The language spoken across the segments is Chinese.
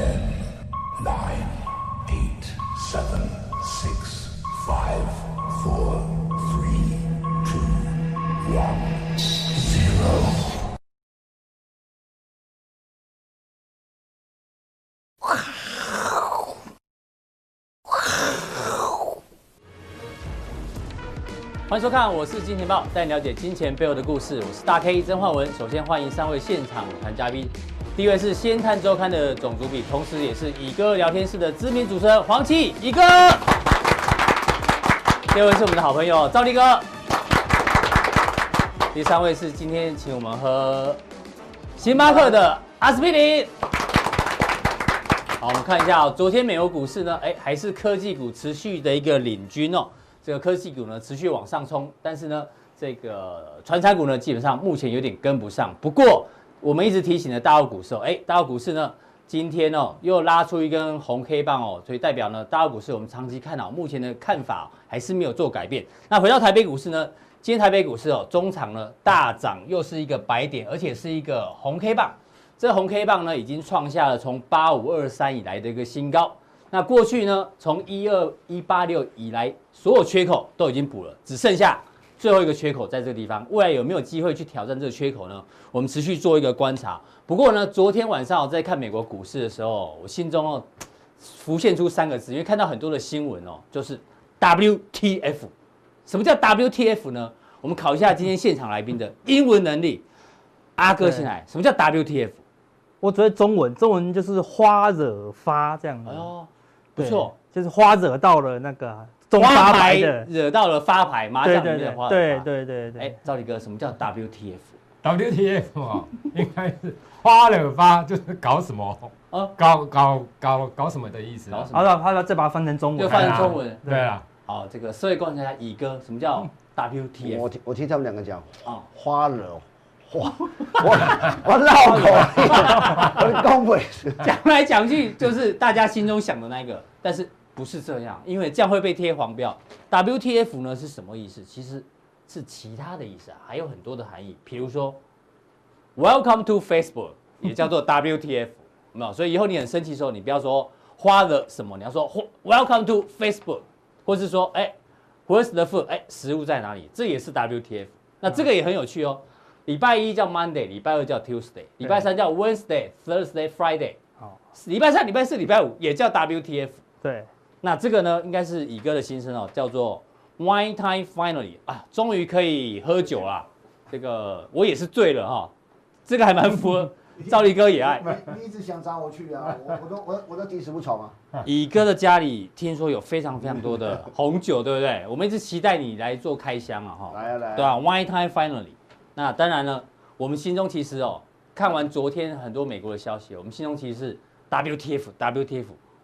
Ten, nine, eight, seven, six, five, four, three, two, one, zero. 欢迎收看，我是金钱豹，带你了解金钱背后的故事。我是大 K 曾焕文。首先欢迎三位现场舞台嘉宾，第一位是《先探周刊》的总主笔，同时也是乙哥聊天室的知名主持人黄琦乙哥。第二位是我们的好朋友赵立哥。第三位是今天请我们喝星巴克的阿司匹林。好，我们看一下，昨天美国股市呢，哎，还是科技股持续的一个领军哦。这个科技股呢持续往上冲，但是呢，这个传产股呢基本上目前有点跟不上。不过我们一直提醒的大陆股市哦，哎，大陆股市呢今天哦又拉出一根红 K 棒哦，所以代表呢大陆股市我们长期看好，目前的看法还是没有做改变。那回到台北股市呢，今天台北股市哦中场呢大涨，又是一个白点，而且是一个红 K 棒。这红 K 棒呢已经创下了从八五二三以来的一个新高。那过去呢，从一二一八六以来，所有缺口都已经补了，只剩下最后一个缺口在这个地方。未来有没有机会去挑战这个缺口呢？我们持续做一个观察。不过呢，昨天晚上我在看美国股市的时候，我心中哦浮现出三个字，因为看到很多的新闻哦，就是 WTF。什么叫 WTF 呢？我们考一下今天现场来宾的英文能力。阿哥先来，什么叫 WTF？我只会中文，中文就是花惹发这样子。哦。不错，就是花惹到了那个中发牌的，惹到了发牌麻将里面的花。对对对对。哎，赵立哥，什么叫 WTF？WTF 啊，应该是花了发，就是搞什么？搞搞搞搞什么的意思？好了，好了，再把它翻成中文。就翻成中文。对啊。好，这个社会观察家乙哥，什么叫 WTF？我听我听他们两个讲啊，花了花，我我绕口，我公会讲来讲去就是大家心中想的那个，但是不是这样，因为这样会被贴黄标。WTF 呢是什么意思？其实是其他的意思啊，还有很多的含义。比如说，Welcome to Facebook 也叫做 WTF，没有？所以以后你很生气的时候，你不要说花了什么，你要说 Welcome to Facebook，或是说哎，Where's the food？哎，食物在哪里？这也是 WTF。那这个也很有趣哦。礼拜一叫 Monday，礼拜二叫 Tuesday，礼拜三叫 Wednesday、Thursday、Friday。好，礼拜三、礼拜四、礼拜五也叫 WTF。对，那这个呢，应该是乙哥的心声哦，叫做 Wine Time Finally 啊，终于可以喝酒了。这个我也是醉了哈，这个还蛮符合。赵立哥也爱。你一直想找我去啊？我我都我我都第一次不丑吗？乙哥的家里听说有非常非常多的红酒，对不对？我们一直期待你来做开箱啊哈。来啊来。对啊，Wine Time Finally。那当然了，我们心中其实哦，看完昨天很多美国的消息，我们心中其实是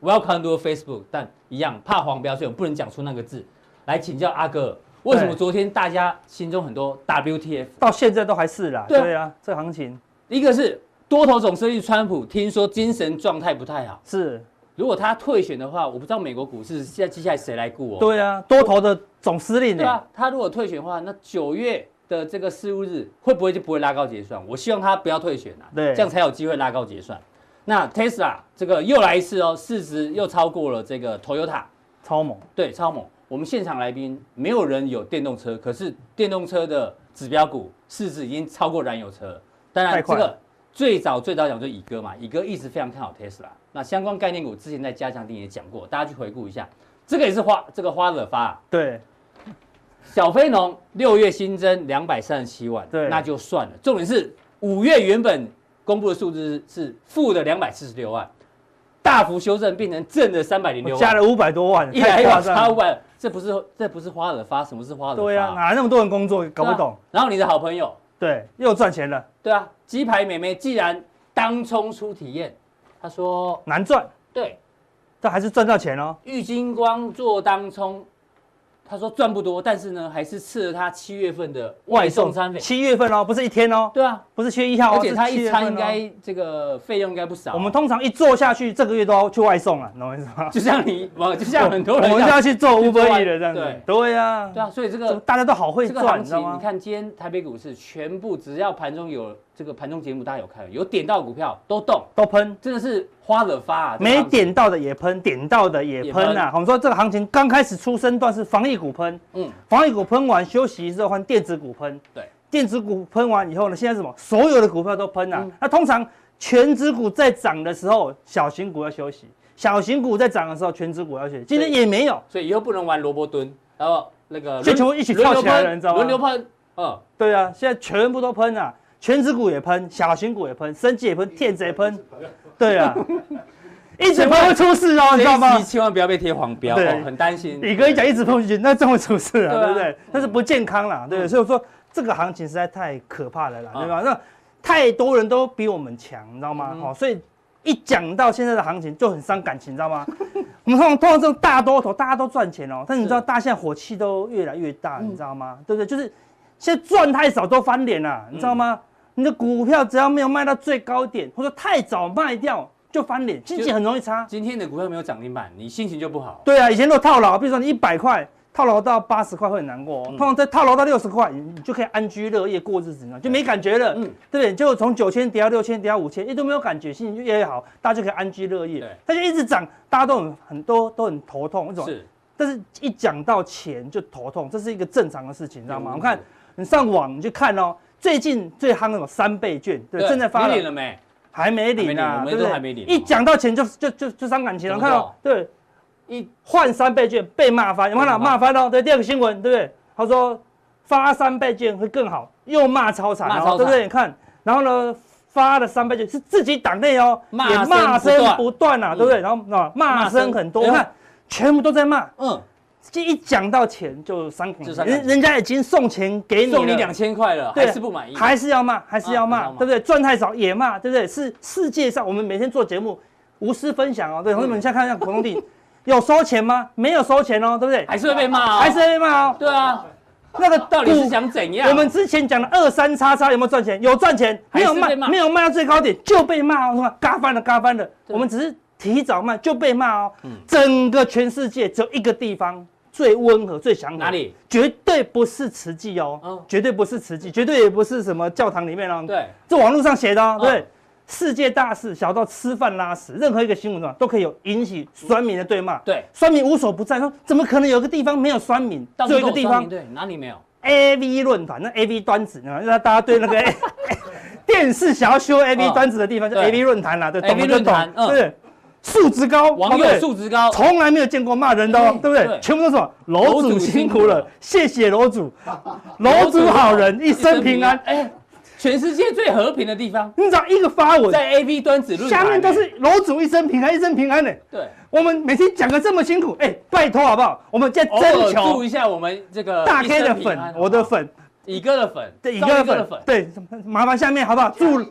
WTF，WTF，Welcome to Facebook，但一样怕黄标，所以我们不能讲出那个字。来请教阿哥，为什么昨天大家心中很多 WTF，到现在都还是啦？对啊，这行情，一个是多头总司令川普，听说精神状态不太好。是，如果他退选的话，我不知道美国股市现在接下来谁来顾哦？对啊，多头的总司令。对啊，他如果退选的话，那九月。的这个事务日会不会就不会拉高结算？我希望他不要退选啊，对，这样才有机会拉高结算。那 Tesla 这个又来一次哦，市值又超过了这个 Toyota，超猛，对，超猛。我们现场来宾没有人有电动车，可是电动车的指标股市值已经超过燃油车。当然，这个最早最早讲就是乙哥嘛，乙哥一直非常看好 Tesla。那相关概念股之前在加强錠也讲过，大家去回顾一下。这个也是花这个花惹发，对。小非农六月新增两百三十七万，对，那就算了。重点是五月原本公布的数字是负的两百四十六万，大幅修正变成正的三百零六万，加了五百多万，一来一往差五百，这不是这不是花惹发，什么是花惹发？对啊，哪来那么多人工作，搞不懂。啊、然后你的好朋友，对，又赚钱了。对啊，鸡排妹妹既然当冲出体验，他说难赚，对，但还是赚到钱哦。玉金光做当冲。他说赚不多，但是呢，还是赐了他七月份的外送餐费。七月份哦，不是一天哦。对啊，不是七月一号，而且他一餐应该这个费用应该不少。我们通常一做下去，这个月都要去外送了，懂我意思吗？就像你，就像很多人，我们就要去做 Uber Eats 的这样子。对对呀，对啊，所以这个大家都好会赚，你知道吗？你看今天台北股市全部只要盘中有这个盘中节目大家有看，有点到股票都动都喷，真的是花了发啊！没点到的也喷，点到的也喷啊！我们说这个行情刚开始出生段是防疫股喷，嗯，防疫股喷完休息之后换电子股喷，对，电子股喷完以后呢，现在是什么？所有的股票都喷啊！那通常全值股在涨的时候，小型股要休息；小型股在涨的时候，全值股要休息。今天也没有，所以以后不能玩萝卜蹲，然后那个就全部一起跳起来了，你知道吗？轮流喷，嗯，对啊，现在全部都喷啊！权值股也喷，小型股也喷，生技也喷，电子也喷，对啊，一直喷会出事哦，你知道吗？千万不要被贴黄标，对，很担心。你哥一讲一直喷进去，那真会出事 啊，对不对？那是不健康啦，对。所以我说这个行情实在太可怕了啦，对吧？那太多人都比我们强，你知道吗？好，所以一讲到现在的行情就很伤感情，你知道吗？我们通常通常这种大多头，大家都赚钱哦，但你知道大家现在火气都越来越大，你知道吗？对不对？就是。现在赚太少都翻脸了，你知道吗？你的股票只要没有卖到最高点，或者太早卖掉就翻脸，心情很容易差。今天的股票没有涨停板，你心情就不好。对啊，以前都套牢，比如说你一百块套牢到八十块会很难过，通常再套牢到六十块，你就可以安居乐业过日子，就没感觉了。嗯，对不对？就从九千跌到六千，跌到五千，一都没有感觉，心情就越来越好，大家就可以安居乐业。对，它就一直涨，大家都很很多都很头痛，为什么？是，但是一讲到钱就头痛，这是一个正常的事情，你知道吗？我看。你上网你去看哦，最近最夯那种三倍券，对，正在发了。领了没？还没领呢，对不对？还没领。一讲到钱就就就就伤感情了，看到对，一换三倍券被骂翻，有看到骂翻哦？对，第二个新闻，对不对？他说发三倍券会更好，又骂超惨，对不对？你看，然后呢，发了三倍券是自己党内哦，也骂声不断啊，对不对？然后啊骂声很多，你看全部都在骂，嗯。这一讲到钱就伤感情，人人家已经送钱给你，送你两千块了，还是不满意，还是要骂，还是要骂，对不对？赚太少也骂，对不对？是世界上我们每天做节目无私分享哦，对。同学们，现在看一下，国通地有收钱吗？没有收钱哦，对不对？还是会被骂哦，还是会被骂哦。对啊，那个到底是想怎样？我们之前讲的二三叉叉有没有赚钱？有赚钱，没有卖，没有卖到最高点就被骂哦，是吧？嘎翻了，嘎翻了。我们只是提早卖就被骂哦。整个全世界只有一个地方。最温和、最祥和，哪里？绝对不是慈济哦，哦绝对不是慈济，绝对也不是什么教堂里面哦。对，这网络上写的哦。对，哦、世界大事，小到吃饭拉屎，任何一个新闻都可以有引起酸民的对骂。对，酸民无所不在，说怎么可能有个地方没有酸民？只有一个地方，对，哪里没有？A V 论坛，那 A V 端子，那大家对那个 电视想要修 A V 端子的地方，就 A V 论坛啦，对，懂就懂，对。素质高，网友素质高，从来没有见过骂人的，对不对？全部都是？楼主辛苦了，谢谢楼主，楼主好人，一生平安。哎，全世界最和平的地方，你知道一个发文在 A V 端子论，下面都是楼主一生平安，一生平安的。对，我们每天讲的这么辛苦，哎，拜托好不好？我们再征求一下我们这个大 K 的粉，我的粉。乙哥的粉，对乙哥的粉，对，麻烦下面好不好？祝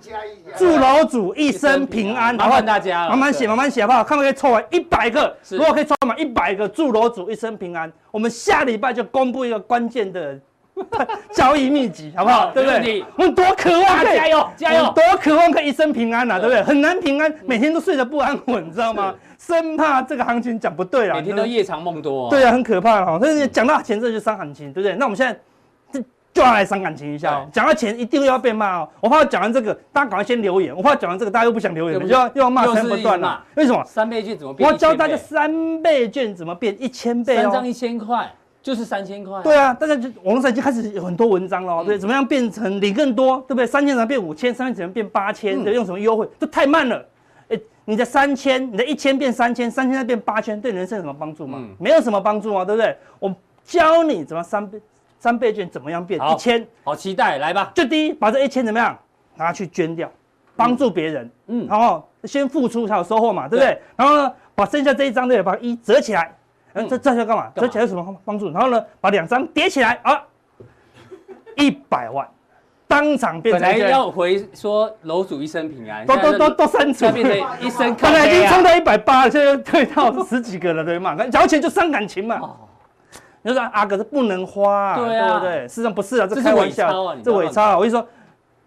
祝楼主一生平安，麻烦大家，慢慢写，慢慢写好不好？看可不可以凑完一百个，如果可以凑满一百个，祝楼主一生平安。我们下礼拜就公布一个关键的 交易秘籍，好不好？对不对？我们多渴望，加油加油，多渴望可以一生平安呐，对不对？很难平安，每天都睡得不安稳，你知道吗？生怕这个行情讲不对啊，每天都夜长梦多。对啊，很可怕哈。所以讲到钱，这就伤行情，对不对？那我们现在。就要来伤感情一下哦，讲到钱一定又要被骂哦。我怕讲完这个，大家赶快先留言。我怕讲完这个，大家又不想留言，就要又要骂声不断了。为什么？三倍券怎么变？我要教大家三倍券怎么变一千倍哦。三张一千块就是三千块。对啊，大家就网络上已经开始有很多文章了，对，怎么样变成领更多，对不对？三千怎么变五千？三千怎么变八千？对，用什么优惠？这太慢了。哎，你的三千，你的一千变三千，三千再变八千，对人生有什么帮助吗？没有什么帮助啊，对不对？我教你怎么三倍。三倍券怎么样变一千？好期待，来吧！就第一，把这一千怎么样拿去捐掉，帮助别人。嗯，然后先付出才有收获嘛，对不对？然后呢，把剩下这一张对，把一折起来。嗯，这这要干嘛？折起来有什么帮助？然后呢，把两张叠起来啊，一百万，当场变。本来要回说楼主一生平安，都都都都删除，变成一生。本来已经冲到一百八了，现在退到十几个了，对吗？交钱就伤感情嘛。你说阿哥是不能花，对不对？事实上不是啊，这开玩笑，这伪钞。我跟你说，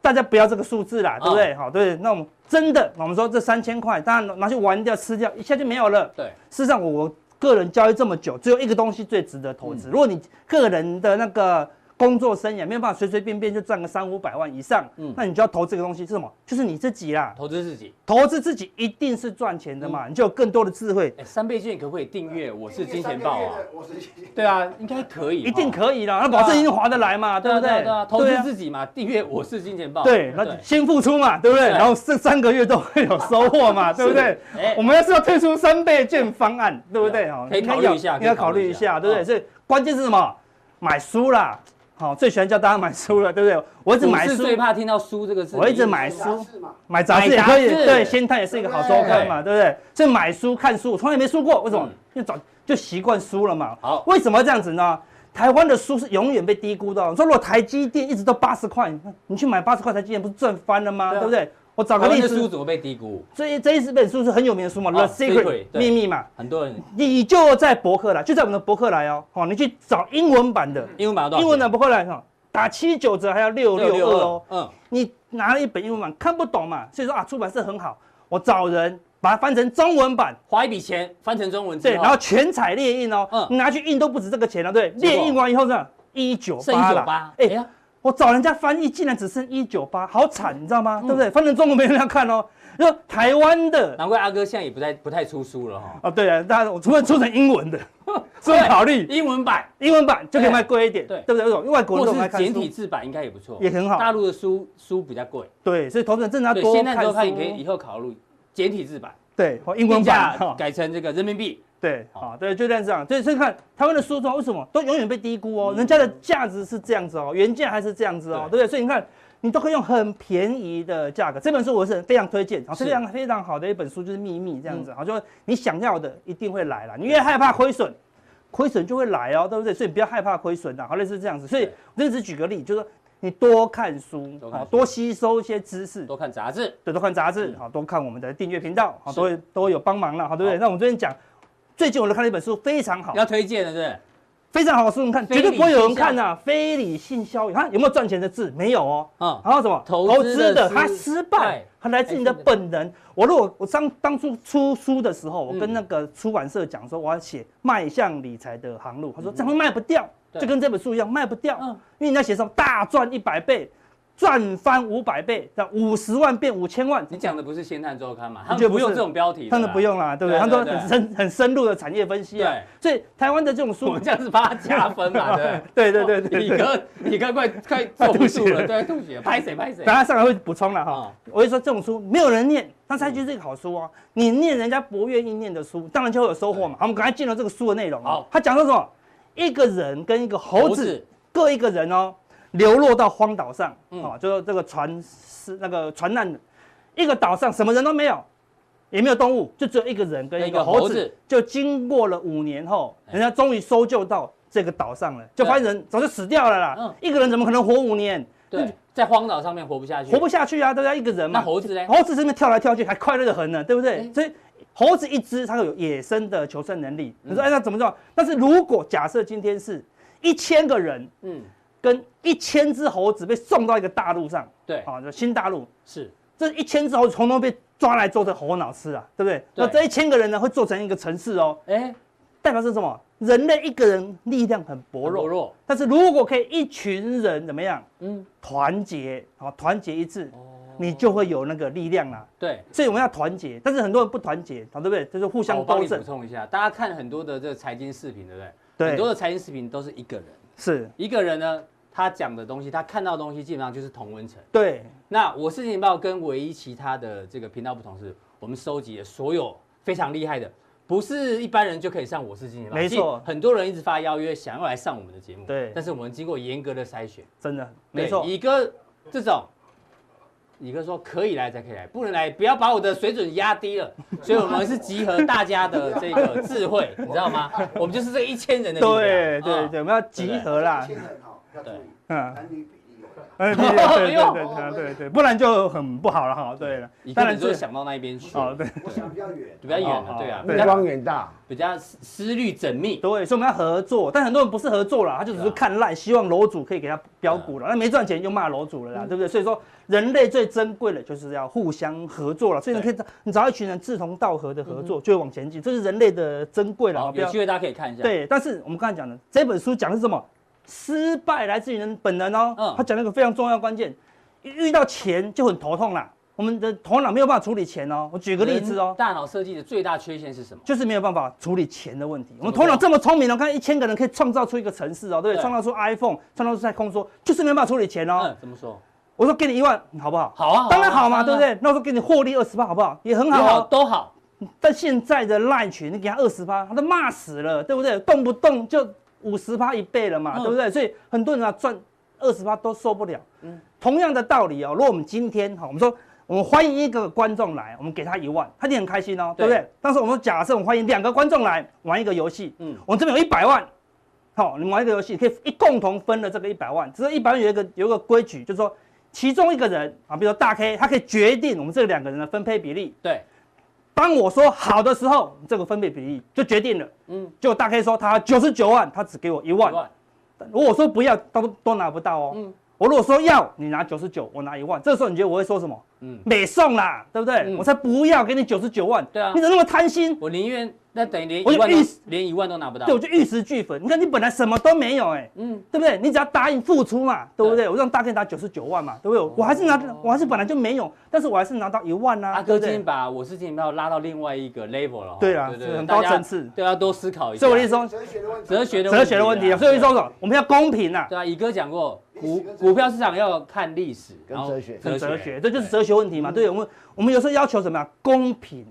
大家不要这个数字啦，对不对？好，对。那我们真的，我们说这三千块，当然拿去玩掉、吃掉，一下就没有了。对。事实上，我个人交易这么久，只有一个东西最值得投资。如果你个人的那个工作生涯没有办法随随便便就赚个三五百万以上，嗯，那你就要投这个东西是什么？就是你自己啦，投资自己，投资自己一定是赚钱的嘛，你就有更多的智慧。哎，三倍券可不可以订阅？我是金钱豹啊，我是对啊，应该可以，一定可以啦，那保证一定划得来嘛，对不对？对啊，投资自己嘛，订阅我是金钱豹，对，那先付出嘛，对不对？然后这三个月都会有收获嘛，对不对？我们要是要推出三倍券方案，对不对？可以考虑一下，应该考虑一下，对不对？所以关键是什么？买书啦。好，最喜欢叫大家买书了，对不对？我一直买书，最怕听到书这个字。我一直买书，买杂志也可以。对，先探也是一个好周刊嘛，对不对？所以买书看书，我从来没输过，为什么？因为早就习惯输了嘛。好，为什么这样子呢？台湾的书是永远被低估的。说如果台积电一直都八十块，你去买八十块台积电，不是赚翻了吗？对不对？我找个例子，书怎么被低估？所以这一本书是很有名的书嘛，《The Secret》秘密嘛，很多人。你就在博客来，就在我们的博客来哦。好，你去找英文版的，英文版英文的博客来哈，打七九折还要六六二哦。嗯，你拿了一本英文版看不懂嘛，所以说啊，出版社很好，我找人把它翻成中文版，花一笔钱翻成中文，对，然后全彩列印哦。嗯，你拿去印都不止这个钱了，对，列印完以后呢，一九八了。哎呀。我找人家翻译，竟然只剩一九八，好惨，你知道吗？对不对？翻成中文没人要看哦。说台湾的，难怪阿哥现在也不太不太出书了哈。哦，对啊，大家我除非出成英文的，所以考虑英文版，英文版就可以卖贵一点，对对不对？因为外国人都爱看书。简体字版应该也不错，也很好。大陆的书书比较贵，对，所以投资人真的要多看书。现在都可以以后考虑简体字版，对，或英文版改成这个人民币。对，啊，对，就这样子。所以，所以看台湾的书中为什么都永远被低估哦？人家的价值是这样子哦，原价还是这样子哦，对不对？所以你看，你都可以用很便宜的价格。这本书我是非常推荐，非常非常好的一本书，就是《秘密》这样子。好，就你想要的一定会来了。你越害怕亏损，亏损就会来哦，对不对？所以不要害怕亏损的，好类似这样子。所以我就只举个例，就是说你多看书，好，多吸收一些知识，多看杂志，对，多看杂志，好，多看我们的订阅频道，好，都会都会有帮忙了，好，对不对？那我们这边讲。最近我都看了一本书，非常好，要推荐的，对非常好的书，你看绝对不会有人看呐。非理性交易，看有没有赚钱的字？没有哦。啊，然后什么投资的，它失败，它来自你的本能。我如果我当当初出书的时候，我跟那个出版社讲说，我要写迈向理财的航路，他说这样卖不掉，就跟这本书一样卖不掉，因为你要写上大赚一百倍。赚翻五百倍，叫五十万变五千万。你讲的不是《先探周刊》嘛？他们不用这种标题，他们不用啦，对不对？他们很深很深入的产业分析啊。对，所以台湾的这种书，我们这样子帮他加分嘛？对对对对。李哥，李哥快快吐血了，对，吐血，拍谁拍谁。等下上来会补充了哈。我会说这种书没有人念，但是它就是一个好书哦。你念人家不愿意念的书，当然就会有收获嘛。好，我们赶快进入这个书的内容。好，他讲说什么？一个人跟一个猴子各一个人哦。流落到荒岛上，啊，就是这个船是那个船难的，一个岛上什么人都没有，也没有动物，就只有一个人跟一个猴子。就经过了五年后，人家终于搜救到这个岛上了，就发现人早就死掉了啦。一个人怎么可能活五年？对，在荒岛上面活不下去，活不下去啊！都要一个人嘛。那猴子呢？猴子这边跳来跳去，还快乐的很呢，对不对？所以猴子一只，它有野生的求生能力。你说，哎，那怎么做？但是如果假设今天是一千个人，嗯。跟一千只猴子被送到一个大陆上，对，啊，就新大陆是这一千只猴子统统被抓来做成猴脑吃啊，对不对？那这一千个人呢，会做成一个城市哦，哎，代表是什么？人类一个人力量很薄弱，薄弱。但是如果可以一群人怎么样？嗯，团结，好，团结一致，你就会有那个力量了。对，所以我们要团结，但是很多人不团结，好，对不对？就是互相包庇。补充一下，大家看很多的这个财经视频，对不对？对，很多的财经视频都是一个人。是一个人呢，他讲的东西，他看到的东西基本上就是同温层。对，那我是情报跟唯一其他的这个频道不同是，我们收集了所有非常厉害的，不是一般人就可以上我是金钱豹。没错，很多人一直发邀约想要来上我们的节目。对，但是我们经过严格的筛选，真的没错。乙哥这种，乙哥说可以来才可以来，不能来不要把我的水准压低了。所以我们是集合大家的这个智慧，你知道吗？我们就是这一千人的力量。对对对，我们要集合啦。一千人哈，要注意，嗯，男女比例有。哎，对对对 对对，不然就很不好了哈。对了，当然就是想到那一边去。哦，对，我想比较远，比较远的，对啊，比较光远大，比较思虑缜密。对，所以我们要合作，但很多人不是合作了，他就只是看赖，希望楼主可以给他标股了，那没赚钱就骂楼主了啦，对不对？所以说。人类最珍贵的就是要互相合作了，所以你可以找你找一群人志同道合的合作，就会往前进，这是人类的珍贵了。有机会大家可以看一下。对，但是我们刚才讲的这本书讲的是什么？失败来自于人本能哦。嗯，他讲了一个非常重要关键，遇到钱就很头痛啦。我们的头脑没有办法处理钱哦。我举个例子哦，大脑设计的最大缺陷是什么？就是没有办法处理钱的问题。我们头脑这么聪明哦，看一千个人可以创造出一个城市哦，对不对？创造出 iPhone，创造出太空梭，就是没有办法处理钱哦。嗯，怎么说？我说给你一万，好不好？好啊，当然好嘛，对不对？那我说给你获利二十八，好不好？也很好，都好。但现在的赖群，你给他二十八，他都骂死了，对不对？动不动就五十趴一倍了嘛，对不对？所以很多人啊赚二十趴都受不了。嗯，同样的道理哦，如果我们今天哈，我们说。我们欢迎一个观众来，我们给他一万，他一定很开心哦，对，对不对？但是我们假设我们欢迎两个观众来玩一个游戏，嗯，我们这边有一百万，好，你们玩一个游戏可以一共同分了这个一百万，只是一百万有一个有一个规矩，就是说其中一个人啊，比如说大 K，他可以决定我们这两个人的分配比例。对，当我说好的时候，这个分配比例就决定了。嗯，就大 K 说他九十九万，他只给我一万，万如果说不要，都都拿不到哦。嗯，我如果说要，你拿九十九，我拿一万，这个时候你觉得我会说什么？嗯，没送啦，对不对？嗯、我才不要给你九十九万。对啊，你怎么那么贪心？我宁愿那等于连一万都连一万都拿不到。对，我就玉石俱焚。你看你本来什么都没有，哎，嗯，对不对？你只要答应付出嘛，对不对？对我让大哥拿九十九万嘛，对不对？我还是拿，我还是本来就没有，但是我还是拿到一万啊。阿哥今天把我是金钱豹拉到另外一个 level 了。对啊，对，很高层次，对，要多思考一下。所以我意思说，哲学的问题，哲学的哲学的问题啊。所以我说，我们要公平啊。对啊，乙哥讲过。股股票市场要看历史，跟哲学，跟哲学，这就是哲学问题嘛？对，我们我们有时候要求什么呀？公平。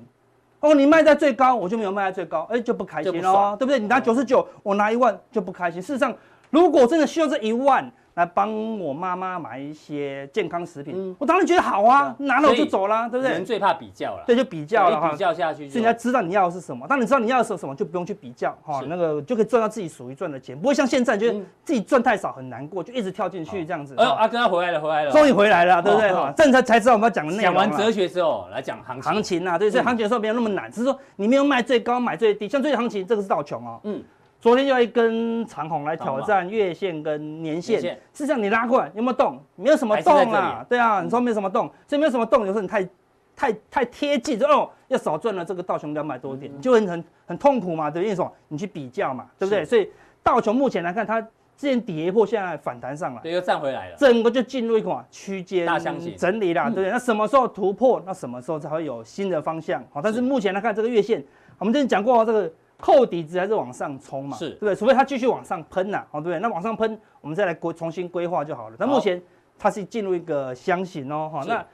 哦，你卖在最高，我就没有卖在最高，哎，就不开心哦，对不对？你拿九十九，我拿一万就不开心。事实上，如果真的需要这一万。来帮我妈妈买一些健康食品，嗯、我当然觉得好啊，拿了我就走了，对不对？人最怕比较了，对，就比较了哈，比较下去，所以你要知道你要的是什么。当你知道你要的是什么，就不用去比较哈，那个就可以赚到自己属于赚的钱，不会像现在觉得自己赚太少很难过，就一直跳进去这样子。哎呦，阿哥要回来了，回来了，终于回来了，对不对哈？这才才知道我们要讲的内容。讲完哲学之后，来讲行情。行情啊，对，所以行情的时候没有那么难，只是说你没有卖最高，买最低。像最近行情，这个是道琼哦，嗯。昨天又一根长红来挑战月线跟年线，事实上你拉过来有没有动？没有什么动啊，对啊，你说没什么动，所以没有什么动，有时候你太太太贴近，就哦要少赚了这个道琼两百多点，你就很很很痛苦嘛，对不为？你去比较嘛，对不对？所以道琼目前来看，它之前跌破，现在反弹上来，对，又站回来了，整个就进入一个区间整理啦，对不对？那什么时候突破？那什么时候才会有新的方向？好，但是目前来看这个月线，我们之前讲过这个。扣底值还是往上冲嘛？是，对不对？除非它继续往上喷呐，哦，对不对？那往上喷，我们再来规重新规划就好了。那目前它是进入一个箱型哦，哈，那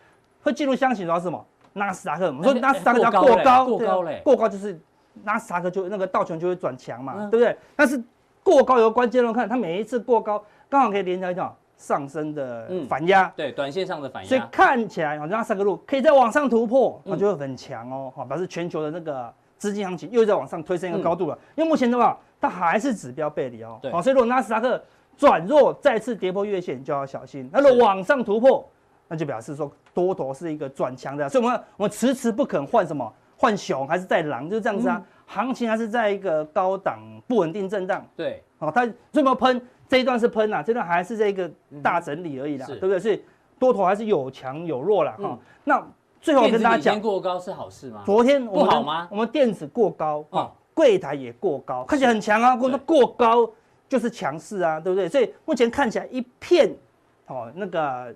会进入箱型主要是什么？纳斯达克，我们说纳斯达克要过高，过高嘞，过高就是纳斯达克就那个道琼就会转强嘛，对不对？但是过高有个关键哦，看它每一次过高，刚好可以连起来叫上升的反压，对，短线上的反压，所以看起来好像三个路可以再往上突破，那就会很强哦，哈，表示全球的那个。资金行情又在往上推升一个高度了，因为目前的话，它还是指标背离哦，好，所以如果纳斯达克转弱，再次跌破月线，就要小心。那如果往上突破，那就表示说多头是一个转强的，所以我们我们迟迟不肯换什么，换熊还是在狼，就是这样子啊。行情还是在一个高档不稳定震荡，对，好，它这么喷这一段是喷啊，这段还是这个大整理而已啦，对不对？所以多头还是有强有弱啦。哈。那。最后跟大家讲，过高是好事吗？昨天不好吗？我们电子过高啊，柜台也过高，看起来很强啊。过那过高就是强势啊，对不对？所以目前看起来一片哦，那个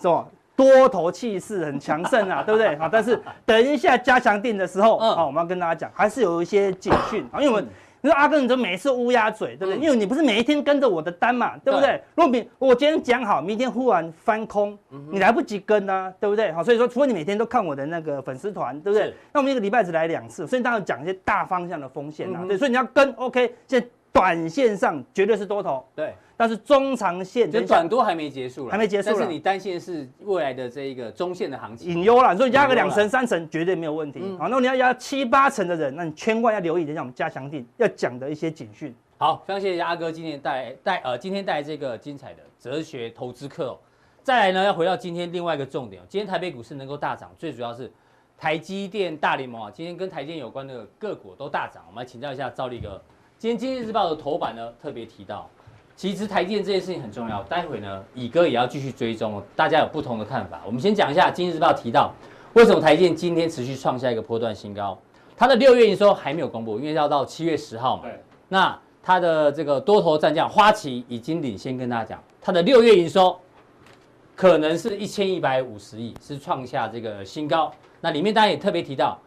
是吧？多头气势很强盛啊，对不对？好，但是等一下加强定的时候，啊，我们要跟大家讲，还是有一些警讯啊，因为我们。你说阿哥，你这每次乌鸦嘴，对不对？嗯、因为你不是每一天跟着我的单嘛，对不对？如果明我今天讲好，明天忽然翻空，嗯、你来不及跟啊，对不对？好，所以说，除非你每天都看我的那个粉丝团，对不对？那我们一个礼拜只来两次，所以当然讲一些大方向的风险啊，嗯、对，所以你要跟，OK，现在短线上绝对是多头，对。但是中长线就短多还没结束了，还没结束。但是你担心的是未来的这一个中线的行情，隐忧了。所以压个两成三成绝对没有问题。好，那你要压七八成的人，那你千万要留意一下我们加强錠要讲的一些警讯。好，非常谢谢阿哥今天带带呃今天带这个精彩的哲学投资课。再来呢，要回到今天另外一个重点，今天台北股市能够大涨，最主要是台积电大联盟啊，今天跟台积电有关的个股都大涨。我们来请教一下赵立哥，今天《经济日报》的头版呢特别提到。其实台电这件事情很重要，待会呢，乙哥也要继续追踪，大家有不同的看法。我们先讲一下《经济日报》提到，为什么台电今天持续创下一个波段新高？它的六月营收还没有公布，因为要到七月十号嘛。对那它的这个多头战将花旗已经领先跟大家讲，它的六月营收可能是一千一百五十亿，是创下这个新高。那里面当然也特别提到，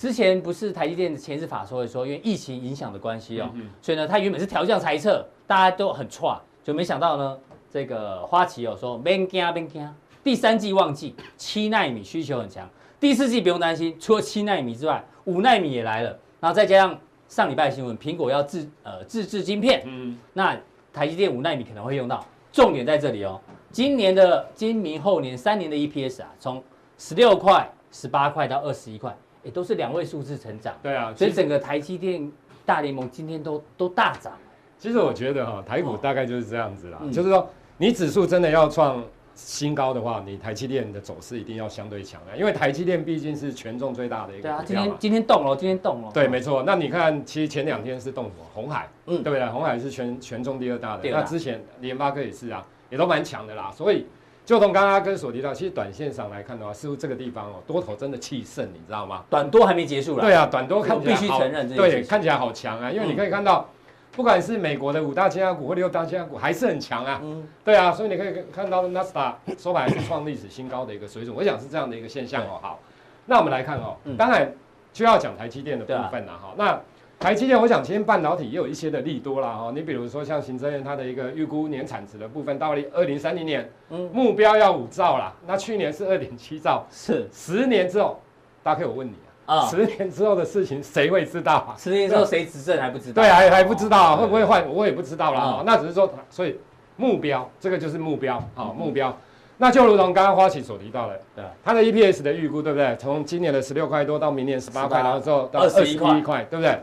之前不是台积电的前日法说会说，因为疫情影响的关系哦，所以呢，它原本是调降财测，大家都很错，就没想到呢，这个花旗有说别惊别惊，第三季旺季七纳米需求很强，第四季不用担心，除了七纳米之外，五纳米也来了，然后再加上。上礼拜新闻，苹果要自呃自制晶片，嗯，那台积电五纳米可能会用到，重点在这里哦。今年的今明后年三年的 EPS 啊，从十六块、十八块到二十一块，也都是两位数字成长。对啊，所以整个台积电大联盟今天都都大涨。其实我觉得哈，台股大概就是这样子啦，哦、就是说你指数真的要创。新高的话，你台积电的走势一定要相对强啊，因为台积电毕竟是权重最大的一个。对啊，今天今天动了，今天动了。对，没错。那你看，其实前两天是动什么？红海，嗯，对不对？红海是权权重第二大的。那之前联发科也是啊，也都蛮强的啦。所以，就从刚刚阿哥所提到，其实短线上来看的话，似乎这个地方哦，多头真的气盛，你知道吗？短多还没结束了。对啊，短多看起来必须承认，对，看起来好强啊，因为你可以看到。不管是美国的五大千家股或六大千家股，还是很强啊。嗯，对啊，所以你可以看到纳斯达收盘还是创历史新高的一个水准，我想是这样的一个现象哦。好，那我们来看哦，当然就要讲台积电的部分了哈。那台积电，我想今天半导体也有一些的利多啦哈。你比如说像行政院它的一个预估年产值的部分，到了二零三零年，嗯，目标要五兆啦。那去年是二点七兆，是十年之后，大家可以我问你。啊，十年之后的事情谁会知道啊？十年之后谁执政还不知道？对，还还不知道会不会换，我也不知道啦。那只是说，所以目标这个就是目标啊，目标。那就如同刚刚花旗所提到的，对，它的 EPS 的预估，对不对？从今年的十六块多到明年十八块，然后之后到二十一块，对不对？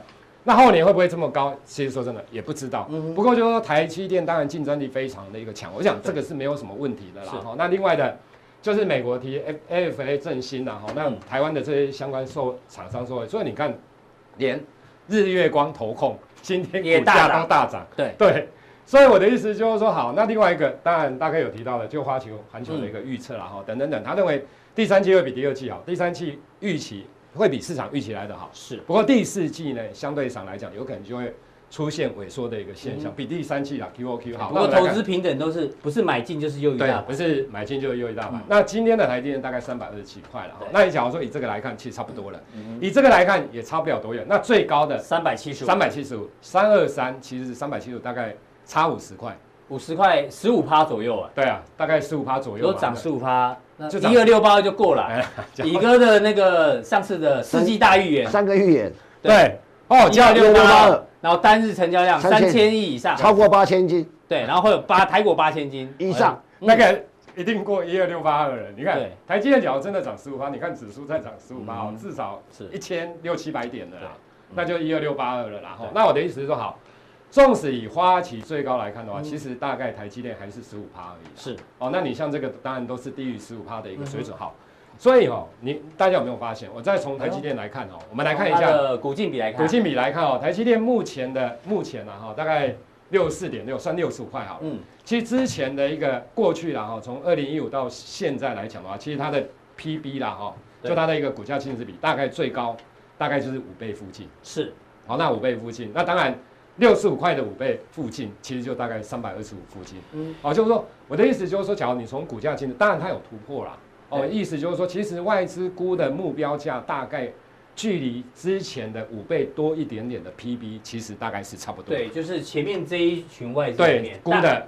那后年会不会这么高？其实说真的也不知道。不过就是说台积电当然竞争力非常的一个强，我想这个是没有什么问题的啦。哈，那另外的。就是美国提 AFA 振兴啦哈，那台湾的这些相关受厂商说，所以你看，连日月光投控今天股价都大涨，对对，所以我的意思就是说，好，那另外一个当然大概有提到的，就花球环球的一个预测啦哈，等等等，他认为第三季会比第二季好，第三季预期会比市场预期来的好，是，不过第四季呢，相对上来讲，有可能就会。出现萎缩的一个现象，比第三季啦，Q O Q 好。不过投资平等都是不是买进就是优于大盘，不是买进就是优于大盘。那今天的台积电大概三百二十七块了，那你假如说以这个来看，其实差不多了。以这个来看也差不了多远。那最高的三百七十五，三百七十五，三二三其实是三百七十五，大概差五十块，五十块十五趴左右啊。对啊，大概十五趴左右。都涨十五趴，那一二六八就过了。乙哥的那个上次的世纪大预言，三个预言，对。哦，一二六八二，然后单日成交量三千。亿以上，超过八千斤，对，然后会有八台股八千斤以上，那个一定过一二六八二了。你看台积电假如真的涨十五趴，你看指数再涨十五趴哦，至少是。一千六七百点的啦，那就一二六八二了啦。那我的意思是说，好，纵使以花旗最高来看的话，其实大概台积电还是十五趴而已。是哦，那你像这个当然都是低于十五趴的一个水准，好。所以哦，你大家有没有发现？我再从台积电来看哦，我们来看一下股净比来看，股净比来看哦，台积电目前的目前呢哈，大概六十四点六，算六十五块好。嗯，其实之前的一个过去了哈，从二零一五到现在来讲的话，其实它的 PB 啦哈，就它的一个股价净值比，大概最高大概就是五倍附近。是，好，那五倍附近，那当然六十五块的五倍附近，其实就大概三百二十五附近。嗯，好，就是说我的意思就是说，假如你从股价净值，当然它有突破啦。哦，意思就是说，其实外资估的目标价大概距离之前的五倍多一点点的 PB，其实大概是差不多。对，就是前面这一群外资对估的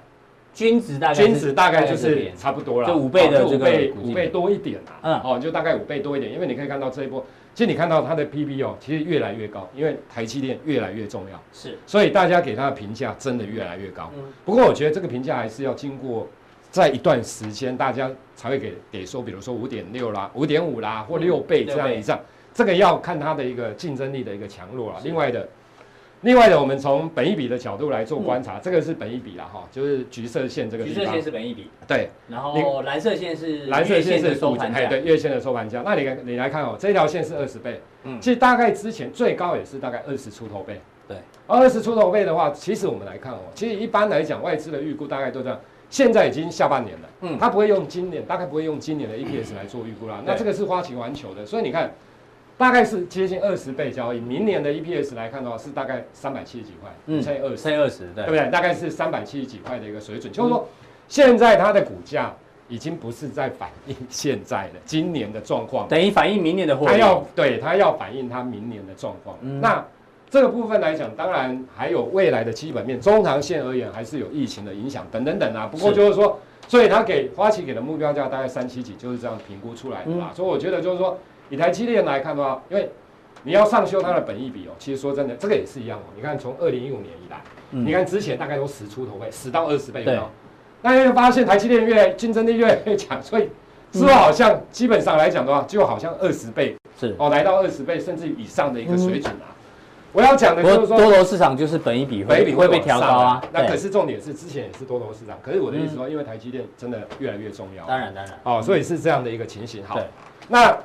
均值大概均值大概就是差不多了，就五倍的这个五倍五倍多一点啦。嗯，哦，就大概五倍多一点，因为你可以看到这一波，其实你看到它的 PB 哦，其实越来越高，因为台积电越来越重要，是，所以大家给它的评价真的越来越高。嗯，不过我觉得这个评价还是要经过。在一段时间，大家才会给给说，比如说五点六啦、五点五啦，或六倍这样以上，这个要看它的一个竞争力的一个强弱啦。另外的，另外呢，我们从本一比的角度来做观察，这个是本一比啦哈，就是橘色线这个地方。橘色线是本一比。对。然后蓝色线是蓝色线是收盘价。对，月线的收盘价。那你你来看哦，这条线是二十倍。嗯。其实大概之前最高也是大概二十出头倍。对。二十出头倍的话，其实我们来看哦，其实一般来讲，外资的预估大概都这样。现在已经下半年了，嗯，它不会用今年，大概不会用今年的 EPS 来做预估啦。那这个是花旗环球的，所以你看，大概是接近二十倍交易。明年的 EPS 来看的话，是大概三百七十几块，嗯，乘以二十，乘以二十，对，对不对？大概是三百七十几块的一个水准。就是说，现在它的股价已经不是在反映现在的今年的状况，等于反映明年的获利。它要对它要反映它明年的状况。嗯，那这个部分来讲，当然还有未来的基本面，中长线而言还是有疫情的影响等等等啊。不过就是说，所以他给花旗给的目标价大概三七几，就是这样评估出来的嘛。所以我觉得就是说。以台积电来看的话，因为你要上修它的本益比哦，其实说真的，这个也是一样哦。你看从二零一五年以来，嗯、你看之前大概都十出头倍，十到二十倍有没有？那又发现台积电越竞争力越来越强，所以是不是好像基本上来讲的话，就好像二十倍是哦，来到二十倍甚至以上的一个水准啊。嗯、我要讲的就是说，多头市场就是本益比会比会被调高啊。那可是重点是之前也是多头市场，可是我的意思说，因为台积电真的越来越重要。当然当然哦，所以是这样的一个情形。好，那。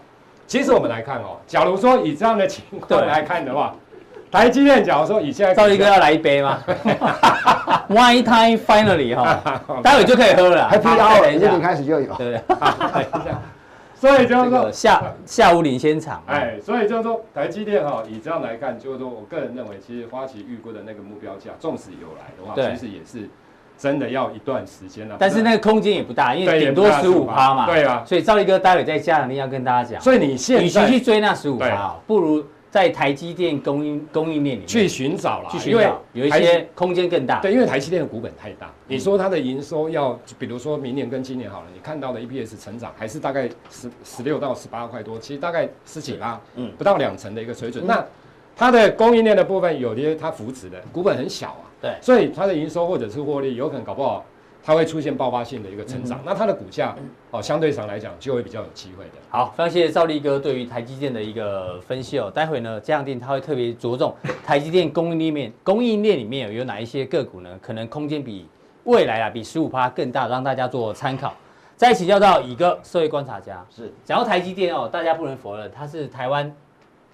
其实我们来看哦，假如说以这样的情况来看的话，台积电假如说以现在，赵一哥要来一杯吗？One time finally 哈，待会就可以喝了。还不要，等一下，开始就有。对对。所以就是说下下午领先场。哎，所以就是说台积电哈，以这样来看，就是说我个人认为，其实花旗预估的那个目标价，纵使有来的话，其实也是。真的要一段时间了，但是那个空间也不大，因为顶多十五趴嘛。对啊，所以赵力哥待会在加强錠要跟大家讲。所以你现在与其去追那十五趴，不如在台积电供应供应链里面去寻找了，去寻找有一些空间更大。对，因为台积电的股本太大，你说它的营收要，比如说明年跟今年好了，你看到的 EPS 成长还是大概十十六到十八块多，其实大概十几趴，嗯，不到两成的一个水准。那它的供应链的部分有些它扶持的股本很小啊。对，所以它的营收或者是获利有可能搞不好，它会出现爆发性的一个成长，嗯、那它的股价哦相对上来讲就会比较有机会的。好，非常谢谢赵力哥对于台积电的一个分析哦。待会呢，加强錠他会特别着重台积电供应链面供应链里面有哪一些个股呢？可能空间比未来啊比十五趴更大，让大家做参考。再请教到乙哥，社会观察家是讲到台积电哦，大家不能否认它是台湾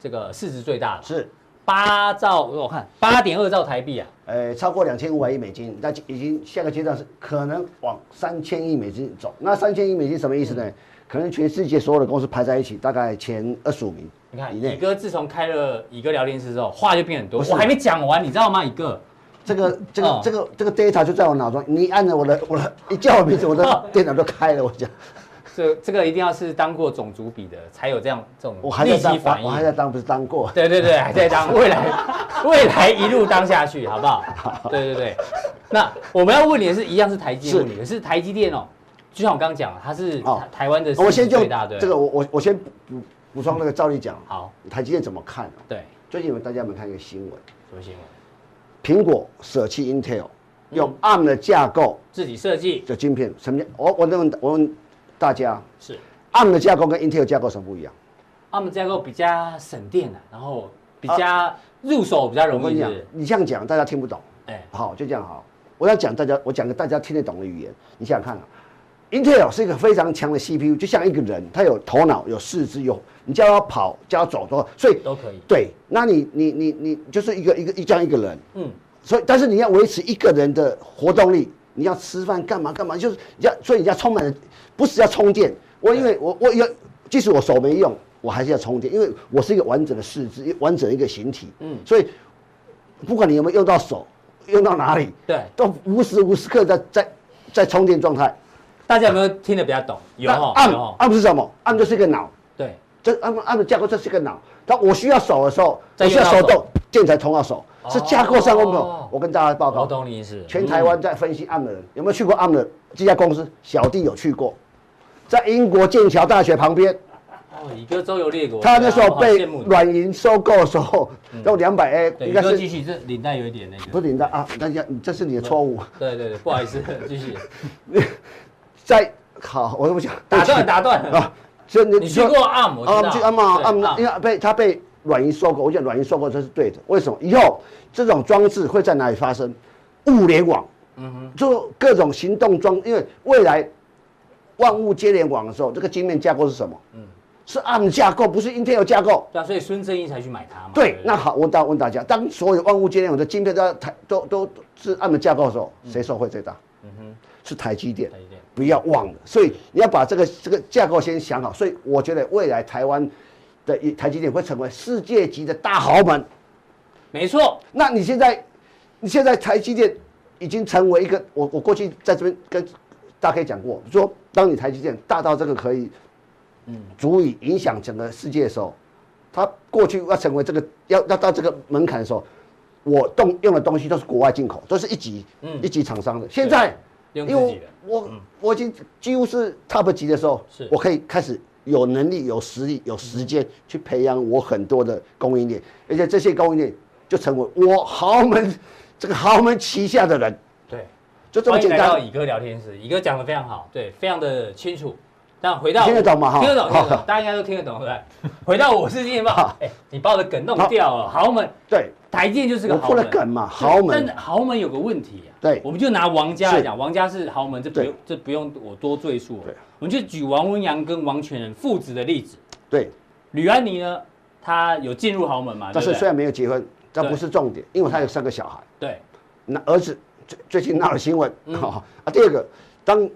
这个市值最大的是。八兆，我看八点二兆台币啊，呃，超过两千五百亿美金，那已经下个阶段是可能往三千亿美金走。那三千亿美金什么意思呢？嗯、可能全世界所有的公司排在一起，大概前二十五名。你看，乙哥自从开了乙哥聊天室之后，话就变很多。我还没讲完，你知道吗？乙哥，这个这个、哦、这个这个 data 就在我脑中，你按着我的我的一叫我名字，我的电脑就开了。我讲。这这个一定要是当过种族比的，才有这样这种立即反应。我还在当，不是当过。对对对，还在当，未来未来一路当下去，好不好？好 对对对。那我们要问你的是一样是台积电，问你可是台积电哦，就像我刚刚讲，它是台湾的市值最大的。这个我我我先补补充那个照例讲。好，台积电怎么看？对，最近大家有没有看一个新闻？什么新闻？苹果舍弃 Intel，用 ARM 的架构自己设计的晶片。什么？我我问我问。大家是 ARM 的架构跟 Intel 架构什么不一样？ARM 架构比较省电的，然后比较入手比较容易。你这样讲大家听不懂。哎，好，就这样好。我要讲大家，我讲个大家听得懂的语言。你想想看啊，Intel 是一个非常强的 CPU，就像一个人，他有头脑、有四肢，有你叫他跑、叫他走都，所以都可以。对，那你你你你就是一个一个一这样一个人，嗯，所以但是你要维持一个人的活动力，你要吃饭干嘛干嘛，就是你要所以你要充满了。不是要充电，我因为我我要，即使我手没用，我还是要充电，因为我是一个完整的四肢，完整的一个形体，嗯，所以不管你有没有用到手，用到哪里，对，都无时无刻在在在充电状态。大家有没有听得比较懂？有哦，按按不是什么，按就是一个脑，对，这按按的架构这是一个脑，当我需要手的时候，我需要手动，电才通到手，是架构上的不同。我跟大家报告，我懂你意思。全台湾在分析 ARM 的人有没有去过 ARM 的这家公司？小弟有去过。在英国剑桥大学旁边，哦，乙哥周游列国。他那时候被软银收购的时候，用两百 A，应该是继续这领带有一点那个，不是领带啊，大家这是你的错误。对对对，不好意思，继续。在好，我这么讲，打断打断啊，所以你去过按摩啊，去 ARM ARM，因为被他被软银收购，我讲软银收购这是对的。为什么？以后这种装置会在哪里发生？物联网，嗯哼，就各种行动装，因为未来。万物接联网的时候，这个晶面架构是什么？嗯，是 ARM 架构，不是 Intel 架构。对啊，所以孙正义才去买它嘛。对，那好，我大问大家，当所有万物接联网的晶片都台都都是 ARM 架构的时候，谁受惠最大？嗯哼，是台积电。台积电，不要忘了。所以你要把这个这个架构先想好。所以我觉得未来台湾的一台积电会成为世界级的大豪门。没错。那你现在，你现在台积电已经成为一个，我我过去在这边跟大家讲过，说当你台积电大到这个可以，嗯，足以影响整个世界的时候，它过去要成为这个要要到这个门槛的时候，我动用的东西都是国外进口，都是一级，嗯，一级厂商的。现在，因为我我已经几乎是 top 级的时候，是我可以开始有能力、有实力、有时间去培养我很多的供应链，而且这些供应链就成为我豪门这个豪门旗下的人。对，就这么简单。欢迎来到乙哥聊天室，乙哥讲的非常好，对，非常的清楚。但回到听得懂吗？听得懂，听得懂，大家应该都听得懂，对不对？回到我是金钱豹，哎，你把我的梗弄掉了。豪门，对，台积电就是个豪门。梗嘛，豪门。但豪门有个问题啊，对，我们就拿王家来讲，王家是豪门，这不用，这不用我多赘述了。对，我们就举王文洋跟王全仁父子的例子。对，吕安妮呢，她有进入豪门嘛？但是虽然没有结婚，这不是重点，因为她有三个小孩。对，那儿子最最近闹的新闻。啊，第二个，当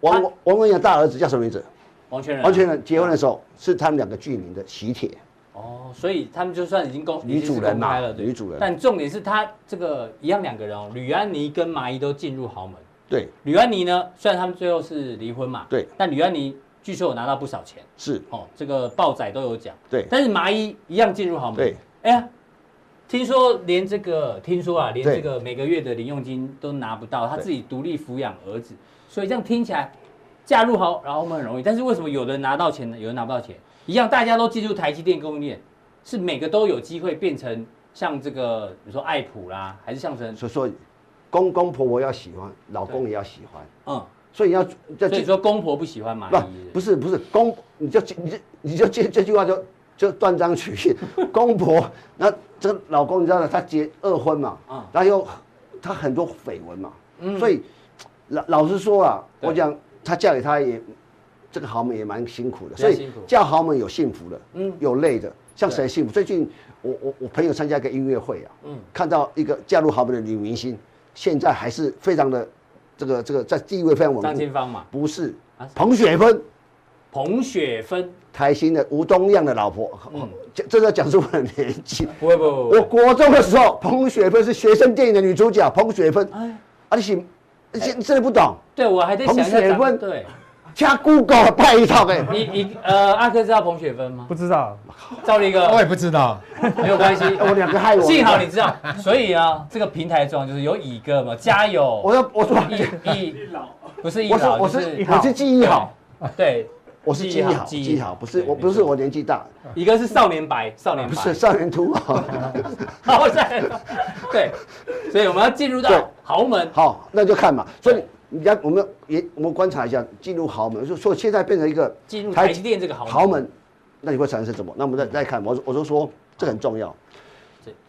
王王文洋大儿子叫什么名字？王全仁，王全仁结婚的时候是他们两个剧名的喜帖。哦，所以他们就算已经公女主人嘛，女主人。但重点是他这个一样两个人哦，吕安妮跟麻衣都进入豪门。对，吕安妮呢，虽然他们最后是离婚嘛，对，但吕安妮据说有拿到不少钱。是哦，这个报仔都有讲。对，但是麻衣一样进入豪门。对，哎呀，听说连这个听说啊，连这个每个月的零用金都拿不到，他自己独立抚养儿子，所以这样听起来。嫁入豪，然后我们很容易，但是为什么有人拿到钱呢？有人拿不到钱？一样，大家都进入台积电供应链，是每个都有机会变成像这个，比如说爱普啦，还是像什么？所以说，公公婆婆要喜欢，老公也要喜欢。嗯，所以要，所以说公婆不喜欢嘛？不，不是不是公，你就你就你就这这句话就就断章取义。公婆，那这个老公你知道的，他结二婚嘛，嗯，然后又他很多绯闻嘛，嗯，所以老老实说啊，我讲。她嫁给他也，这个豪门也蛮辛苦的，所以嫁豪门有幸福的，嗯，有累的。像谁幸福？最近我我我朋友参加一个音乐会啊，嗯，看到一个嫁入豪门的女明星，现在还是非常的这个这个在地位非常稳固。张清芳嘛？不是，彭雪芬。彭雪芬，台新的吴东亮的老婆。嗯，这这个讲述我的年纪。不会不会，我国中的时候，彭雪芬是学生电影的女主角。彭雪芬，哎，啊你是。你你真的不懂？对，我还在想一下。彭雪芬，对，加 Google 拍一套呗。你你呃，阿哥知道彭雪芬吗？不知道，赵立哥，我也不知道，没有关系，我两个害我。幸好你知道，所以啊，这个平台状就是有乙哥嘛，加油。我说我说乙乙老，不是乙老，我是我是记忆好，对。我是记忆好，记忆好，不是我，不是我年纪大，一个是少年白，少年白，不是少年秃。好在，对，所以我们要进入到豪门。好，那就看嘛。所以你要我们也我们观察一下，进入豪门，就说现在变成一个进入台积电这个豪门，豪门，那你会产生什么？那我们再再看，我我就说这很重要。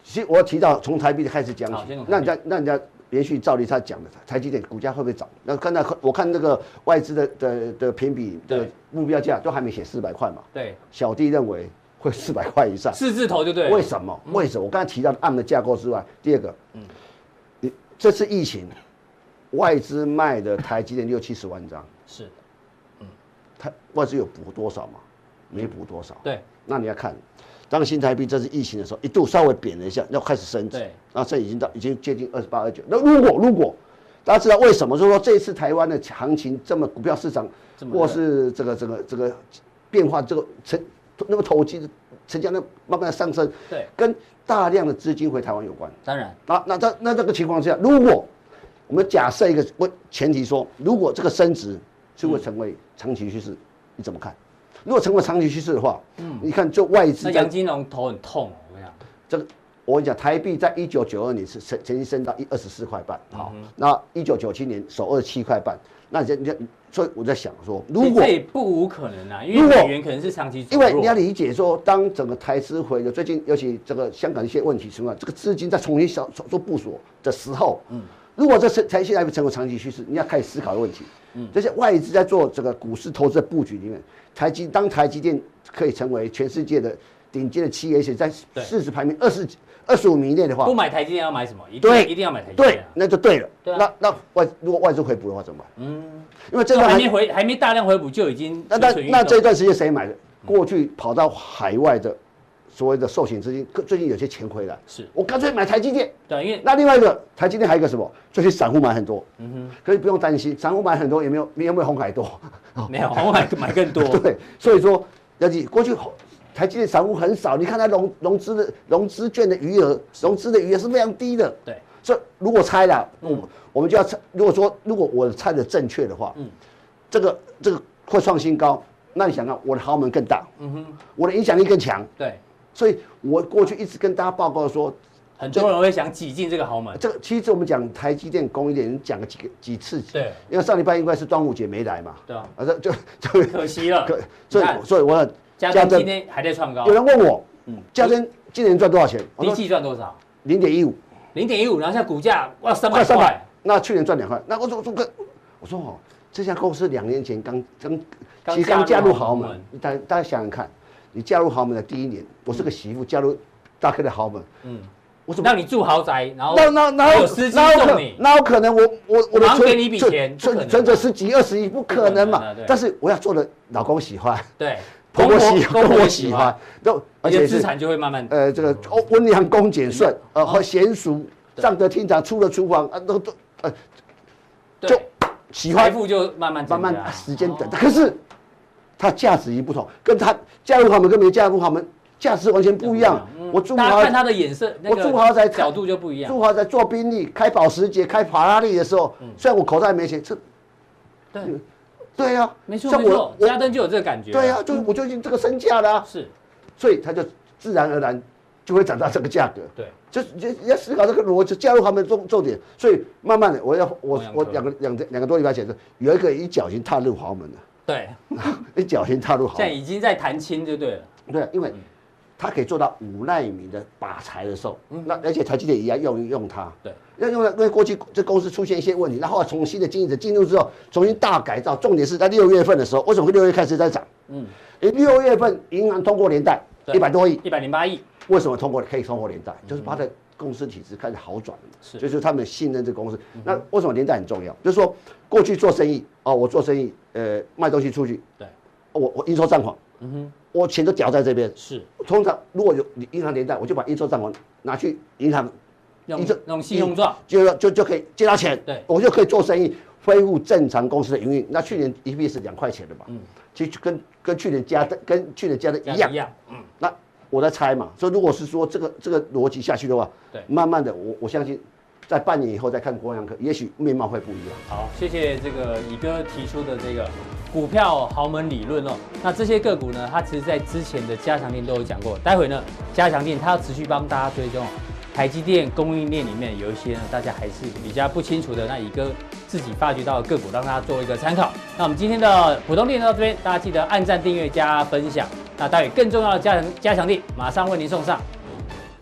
其实我要提到从台币开始讲起，那人家那人家。连续照例他讲的，台积电股价会不会涨？那刚才我看那个外资的的的评比的目标价都还没写四百块嘛？对，小弟认为会四百块以上，四字头就对。为什么？为什么？我刚才提到的按的架构之外，第二个，嗯，你这次疫情，外资卖的台积电六七十万张，是，嗯，他外资有补多少吗？没补多少。对，那你要看。当新台币这次疫情的时候，一度稍微贬了一下，要开始升值，然后这已经到已经接近二十八、二九。那如果如果大家知道为什么，就是说这一次台湾的行情这么股票市场，或是这个这个这个变化，这个成那么投机的成交量慢慢上升，对，跟大量的资金回台湾有关。当然，啊那这那这个情况之下，如果我们假设一个问前提说，如果这个升值就会成为长期趋势，你怎么看？如果成为长期趋势的话，嗯，你看就外资，那杨金龙头很痛，我跟你讲，这个我跟你讲，台币在一九九二年是曾曾经升到一二十四块半，好，那一九九七年守二十七块半，那人家所以我在想说，如果这也不无可能啊，因为美元可能是长期，因为你要理解说，当整个台资回流，最近尤其这个香港一些问题情况，这个资金在重新小做部署的时候，嗯，如果这是台现在成为长期趋势，你要开始思考的问题，嗯，这些外资在做这个股市投资的布局里面。台积当台积电可以成为全世界的顶尖的企业，而且在市值排名二十二十五名以内的话，不买台积电要买什么？一定对，一定要买台积电。对，那就对了。对啊、那那外如果外资回补的话怎么办？嗯，因为这段还没回，还没大量回补就已经那那那这一段时间谁买的？过去跑到海外的所谓的寿险资金，最近有些钱回来，是我干脆买台积电。对，因为那另外一个台积电还有一个什么？最近散户买很多，嗯哼，可以不用担心，散户买很多也没有没有没有红海多，没有红海买更多。对，所以说要记过去台积电散户很少，你看它融融资的融资券的余额，融资的余额是非常低的。对，所以如果猜了，我我们就要猜，如果说如果我猜的正确的话，嗯，这个这个会创新高，那你想看我的豪门更大，嗯哼，我的影响力更强。对。所以，我过去一直跟大家报告说，很多人会想挤进这个豪门。这个其实我们讲台积电、供应链，讲了几个几次。对。因为上礼拜应该是端午节没来嘛。对啊。啊，这就就 可惜了。可，所以所以我嘉登今天还在创高。有人问我，嗯，嘉登今年赚多少钱？第一季赚多少？零点一五。零点一五，然后现在股价哇三百块。三百。那去年赚两块。那我说我说我说哦，这家公司两年前刚刚其实刚加入豪门，大大家想想看。你嫁入豪门的第一年，我是个媳妇，嫁入大哥的豪门，嗯，我怎么让你住豪宅，然后那那那有司机送你，那有可能？我我我的存给你一笔钱，存存着十几二十亿，不可能嘛？但是我要做的老公喜欢，对，婆婆喜欢，公婆 喜欢，都而且资产就会慢慢呃，这个温良恭俭顺，呃和娴熟，上得厅堂，出了厨房啊，都都呃，就喜欢财富就慢慢慢慢时间等，可是。它价值已不同，跟他加入豪门跟没加入豪门价值完全不一样。我住豪宅，看他的眼色，我住豪宅角度就不一样。住豪宅坐宾利，开保时捷，开法拉利的时候，虽然我口袋没钱，这，对，对呀，没错没错，嘉登就有这个感觉。对呀，就我就已经这个身价了。是，所以它就自然而然就会涨到这个价格。对，就就要思考这个逻辑，加入豪门重重点。所以慢慢的，我要我我两个两两个多礼拜前，有一个一脚已经踏入豪门了。对，你脚先踏入好，现在已经在谈清就对了。对，因为它可以做到五纳米的靶材的时候，那而且台积电也要用用它。对，要用了，因为过去这公司出现一些问题，然后从新的经营者进入之后，重新大改造。重点是在六月份的时候，为什么会六月开始在涨？嗯，六月份银行通过连贷一百多亿，一百零八亿。为什么通过可以通过连贷？就是它的公司体制开始好转了，是，就是他们信任这公司。那为什么连贷很重要？就是说过去做生意哦，我做生意。呃，卖东西出去，对，我我应收账款，嗯哼，我钱都缴在这边，是。通常如果有银行连贷，我就把应收账款拿去银行，用用信用状，就就就可以借到钱，对，我就可以做生意，恢复正常公司的营运。那去年 E P 是两块钱的嘛，嗯，其实跟跟去年加的跟去年加的一样，一样，嗯。那我在猜嘛，所以如果是说这个这个逻辑下去的话，对，慢慢的我我相信。在半年以后再看国阳科，也许面貌会不一样。好，谢谢这个乙哥提出的这个股票豪门理论哦。那这些个股呢，它其实在之前的加强錠都有讲过。待会呢，加强錠它要持续帮大家追踪台积电供应链里面有一些呢，大家还是比较不清楚的。那乙哥自己发掘到的个股，让大家做一个参考。那我们今天的普通錠到这边，大家记得按赞、订阅、加分享。那待会更重要的加强加强錠马上为您送上。